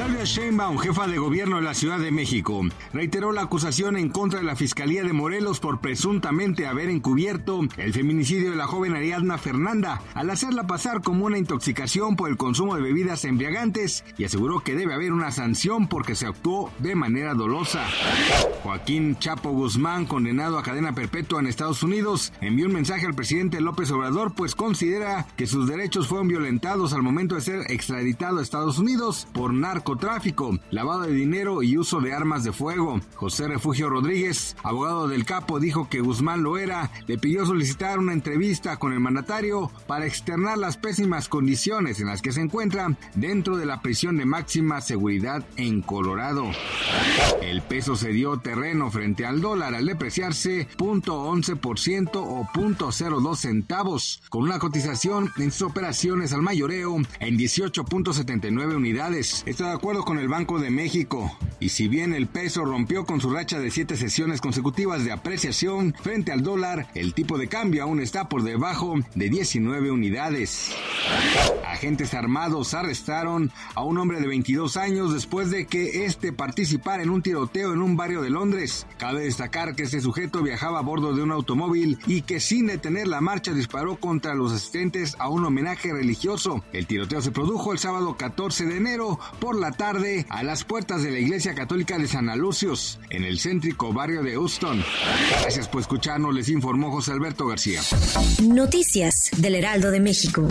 Claudia Sheinbaum, jefa de gobierno de la Ciudad de México, reiteró la acusación en contra de la Fiscalía de Morelos por presuntamente haber encubierto el feminicidio de la joven Ariadna Fernanda al hacerla pasar como una intoxicación por el consumo de bebidas embriagantes y aseguró que debe haber una sanción porque se actuó de manera dolosa. Joaquín Chapo Guzmán, condenado a cadena perpetua en Estados Unidos, envió un mensaje al presidente López Obrador pues considera que sus derechos fueron violentados al momento de ser extraditado a Estados Unidos por narcotráfico narcotráfico, lavado de dinero y uso de armas de fuego. José Refugio Rodríguez, abogado del capo, dijo que Guzmán lo era, le pidió solicitar una entrevista con el mandatario para externar las pésimas condiciones en las que se encuentra dentro de la prisión de máxima seguridad en Colorado. El peso se dio terreno frente al dólar al depreciarse 0.11% o 0.02 centavos, con una cotización en sus operaciones al mayoreo en 18.79 unidades de acuerdo con el Banco de México. Y si bien el peso rompió con su racha de siete sesiones consecutivas de apreciación frente al dólar, el tipo de cambio aún está por debajo de 19 unidades. Agentes armados arrestaron a un hombre de 22 años después de que este participara en un tiroteo en un barrio de Londres. Cabe destacar que este sujeto viajaba a bordo de un automóvil y que sin detener la marcha disparó contra los asistentes a un homenaje religioso. El tiroteo se produjo el sábado 14 de enero por la tarde a las puertas de la Católica de San Alucios, en el céntrico barrio de Houston. Gracias por escucharnos, les informó José Alberto García. Noticias del Heraldo de México.